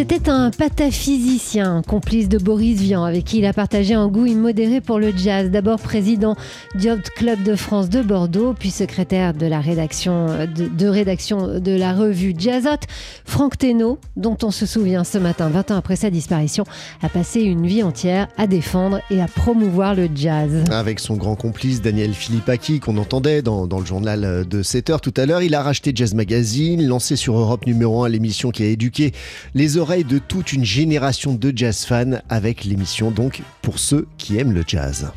C'était un pataphysicien, complice de Boris Vian, avec qui il a partagé un goût immodéré pour le jazz. D'abord président du Club de France de Bordeaux, puis secrétaire de la rédaction de, la revue Jazzot. Franck Thénault, dont on se souvient ce matin, 20 ans après sa disparition, a passé une vie entière à défendre et à promouvoir le jazz. Avec son grand complice Daniel Philippaki, qu'on entendait dans, dans, le journal de 7 heures tout à l'heure, il a racheté Jazz Magazine, lancé sur Europe numéro 1 l'émission qui a éduqué les oreilles de toute une génération de jazz fans avec l'émission donc pour ceux qui aiment le jazz.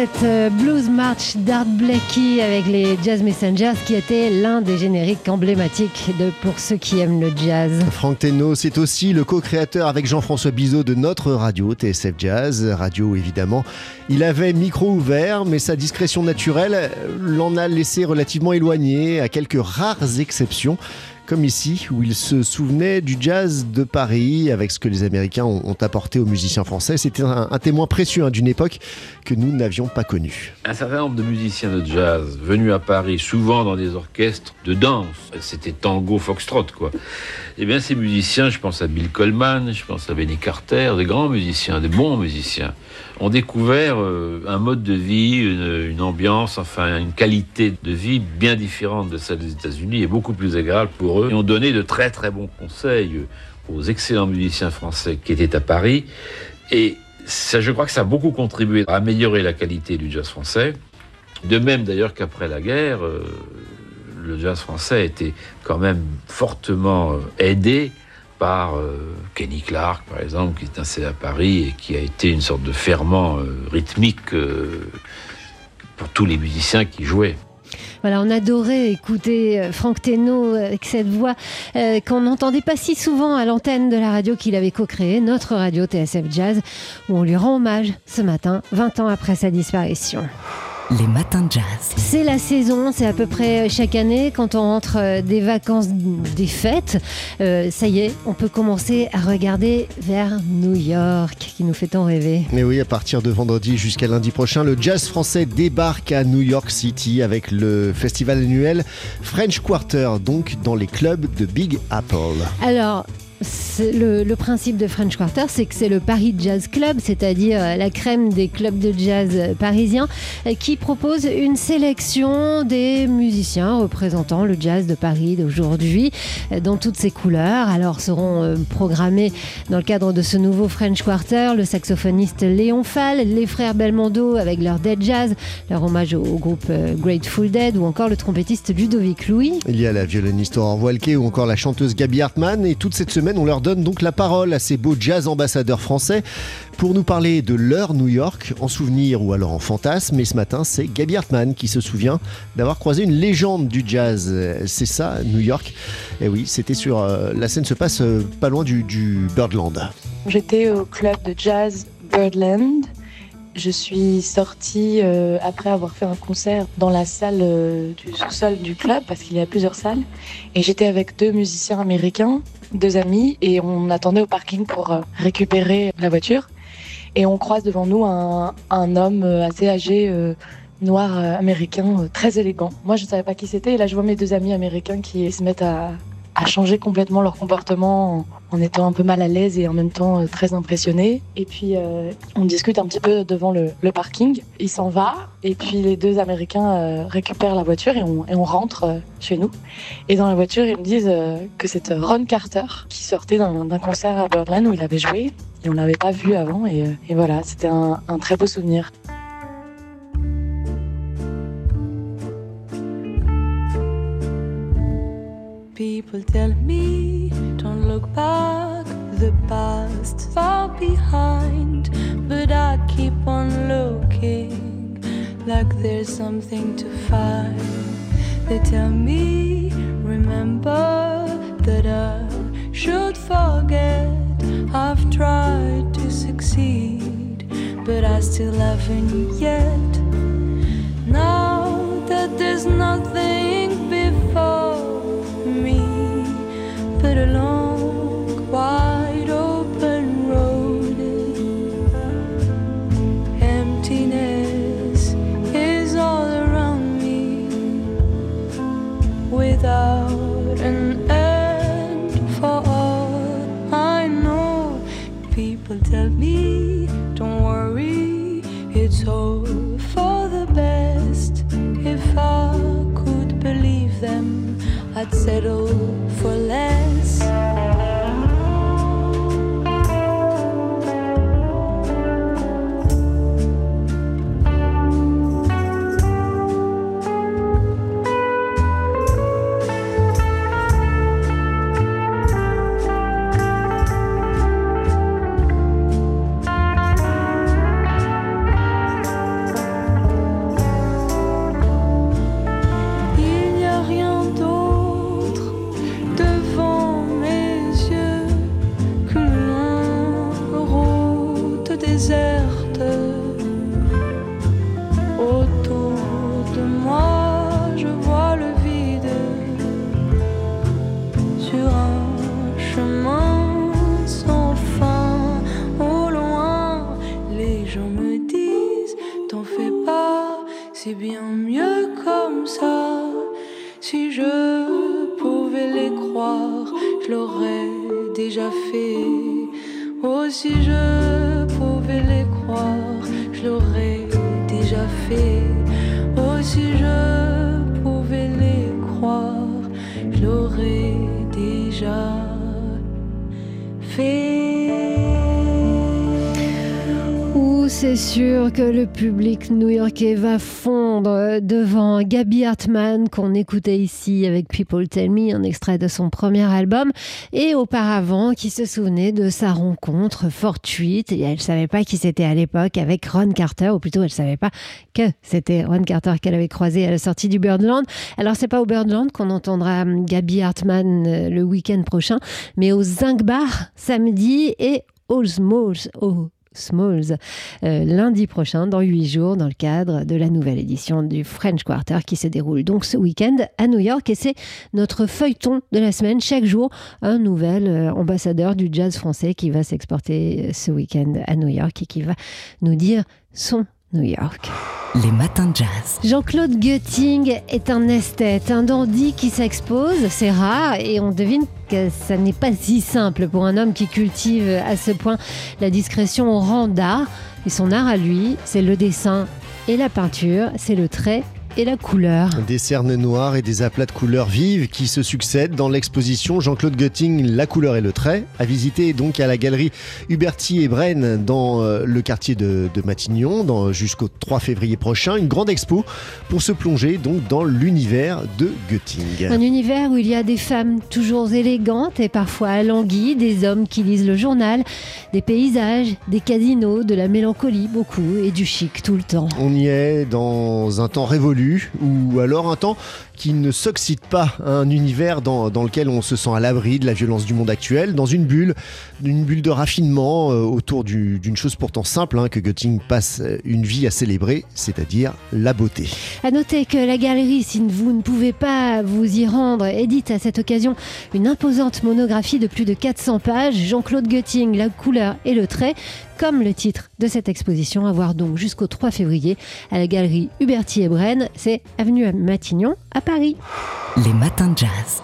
C'était euh, Blues March d'Art Blakey avec les Jazz Messengers qui était l'un des génériques emblématiques de pour ceux qui aiment le jazz. Franck Teno, c'est aussi le co-créateur avec Jean-François Bizot de notre radio TSF Jazz, radio évidemment. Il avait micro ouvert, mais sa discrétion naturelle l'en a laissé relativement éloigné, à quelques rares exceptions comme ici, où il se souvenait du jazz de Paris, avec ce que les Américains ont, apporté aux musiciens français. C'était un, témoin précieux hein, d'une époque que nous n'avions pas connue. Un certain nombre de musiciens de jazz venus à Paris, souvent dans des orchestres de danse, c'était tango, foxtrot, quoi. Eh bien, ces musiciens, je pense à Bill Coleman, je pense à Benny Carter, des grands musiciens, des bons musiciens, ont découvert euh, un mode de vie, une, ambiance, enfin une qualité de vie bien différente de celle des États-Unis et beaucoup plus agréable pour eux et ont donné de très très bons conseils aux excellents musiciens français qui étaient à Paris. Et ça, je crois que ça a beaucoup contribué à améliorer la qualité du jazz français. De même d'ailleurs qu'après la guerre, euh, le jazz français a été quand même fortement euh, aidé par euh, Kenny Clark, par exemple, qui est installé à Paris et qui a été une sorte de ferment rythmique pour tous les musiciens qui jouaient. Voilà, on adorait écouter euh, Franck Thénault euh, avec cette voix euh, qu'on n'entendait pas si souvent à l'antenne de la radio qu'il avait co-créée, notre radio TSF Jazz, où on lui rend hommage ce matin, 20 ans après sa disparition les matins de jazz. C'est la saison, c'est à peu près chaque année quand on rentre euh, des vacances, des fêtes. Euh, ça y est, on peut commencer à regarder vers New York, qui nous fait tant rêver. Mais oui, à partir de vendredi jusqu'à lundi prochain, le jazz français débarque à New York City avec le festival annuel French Quarter, donc dans les clubs de Big Apple. Alors, le, principe de French Quarter, c'est que c'est le Paris Jazz Club, c'est-à-dire euh, la crème des clubs de jazz euh, parisiens, euh, qui propose une sélection des musiciens représentant le jazz de Paris d'aujourd'hui dans toutes ses couleurs. Alors seront programmés dans le cadre de ce nouveau French Quarter le saxophoniste Léon Fall, les frères Belmondo avec leur Dead Jazz, leur hommage au, groupe Grateful Dead ou encore le trompettiste Ludovic Louis. Il y a la violoniste Aurore Voilquet ou encore la chanteuse Gabi Hartmann et toute cette semaine on leur donne donc la parole à ces beaux jazz ambassadeurs français pour nous parler de leur New York en souvenir ou alors en fantasme. Mais ce matin, c'est Gabi Hartmann qui se souvient d'avoir croisé une légende du jazz. C'est ça, New York. Et oui, c'était sur. Euh, la scène se passe euh, pas loin du, du Birdland. J'étais au club de jazz Birdland je suis sortie euh, après avoir fait un concert dans la salle du sous-sol du club, parce qu'il y a plusieurs salles. Et j'étais avec deux musiciens américains deux amis et on attendait au parking pour euh, récupérer la voiture. Et on croise devant nous un, un homme euh, assez âgé, euh, noir américain, très élégant. Moi, je ne savais pas qui c'était. Et là, je vois mes deux amis américains qui se mettent à, à changer complètement leur comportement en, étant un peu mal à l'aise et en même temps très impressionnés. Et puis on discute un petit peu devant le, parking. Il s'en va et puis les deux Américains récupèrent la voiture et on, et on rentre chez nous. Et dans la voiture, ils me disent euh, que c'est Ron Carter qui sortait d'un concert à Birdland où il avait joué et on l'avait pas vu avant. Et, euh, et voilà, c'était un très beau souvenir. People tell me don't look back, the past far behind, but I keep on looking like there's something to find. They tell me, remember that I should forget. I've tried to succeed. but I still haven't yet. Now that there's nothing People tell me, don't worry, it's all mieux comme ça. Si je pouvais les croire, je l'aurais déjà fait. Oh, si je pouvais les croire, je l'aurais déjà fait. Oh, si je pouvais les croire, je l'aurais déjà fait. C'est sûr que le public new-yorkais va fondre devant Gabby Hartman qu'on écoutait ici avec People Tell Me, un extrait de son premier album, et auparavant qui se souvenait de sa rencontre fortuite, et elle ne savait pas qui c'était à l'époque avec Ron Carter, ou plutôt elle ne savait pas que c'était Ron Carter qu'elle avait croisé à la sortie du Birdland. Alors c'est pas au Birdland qu'on entendra Gabby Hartman euh, le week-end prochain, mais au Zinc Bar samedi et au Smalls, au Smalls euh, lundi prochain, dans huit jours, dans le cadre de la nouvelle édition du French Quarter qui se déroule donc ce week-end à New York. Et c'est notre feuilleton de la semaine. Chaque jour, un nouvel euh, ambassadeur du jazz français qui va s'exporter euh, ce week-end à New York et qui va nous dire son New York. Les matins de jazz. Jean-Claude Götting est un esthète, un dandy qui s'expose, c'est rare, et on devine que ça n'est pas si simple pour un homme qui cultive à ce point la discrétion au rang d'art. Et son art à lui, c'est le dessin et la peinture, c'est le trait et la couleur. Des cernes noires et des aplats de couleurs vives qui se succèdent dans l'exposition Jean-Claude Götting, La couleur et le trait, à visiter donc à la galerie Huberti et Brenne dans euh, le quartier de, de Matignon dans- jusqu'au 3 février prochain. Une grande expo pour se plonger donc dans l'univers de Götting. Un univers où il y a des femmes toujours élégantes et parfois alanguies, des hommes qui lisent le journal, des paysages, des casinos, de la mélancolie beaucoup et du chic tout le temps. On y est dans un temps révolu ou alors un temps qui ne s'oxyde pas, un univers dans, lequel on se sent à l'abri de la violence du monde actuel, dans une bulle, une bulle de raffinement euh, autour du- d'une chose pourtant simple hein, que Götting passe euh, une vie à célébrer, c'est-à-dire la beauté. À noter que la galerie, si vous ne pouvez pas vous y rendre, édite à cette occasion une imposante monographie de plus de 400 pages, Jean-Claude Götting, la couleur et le trait, comme le titre de cette exposition, à voir donc jusqu'au 3 février à la galerie Huberti et Brenne, c'est avenue Matignon à Paris. Les matins de jazz.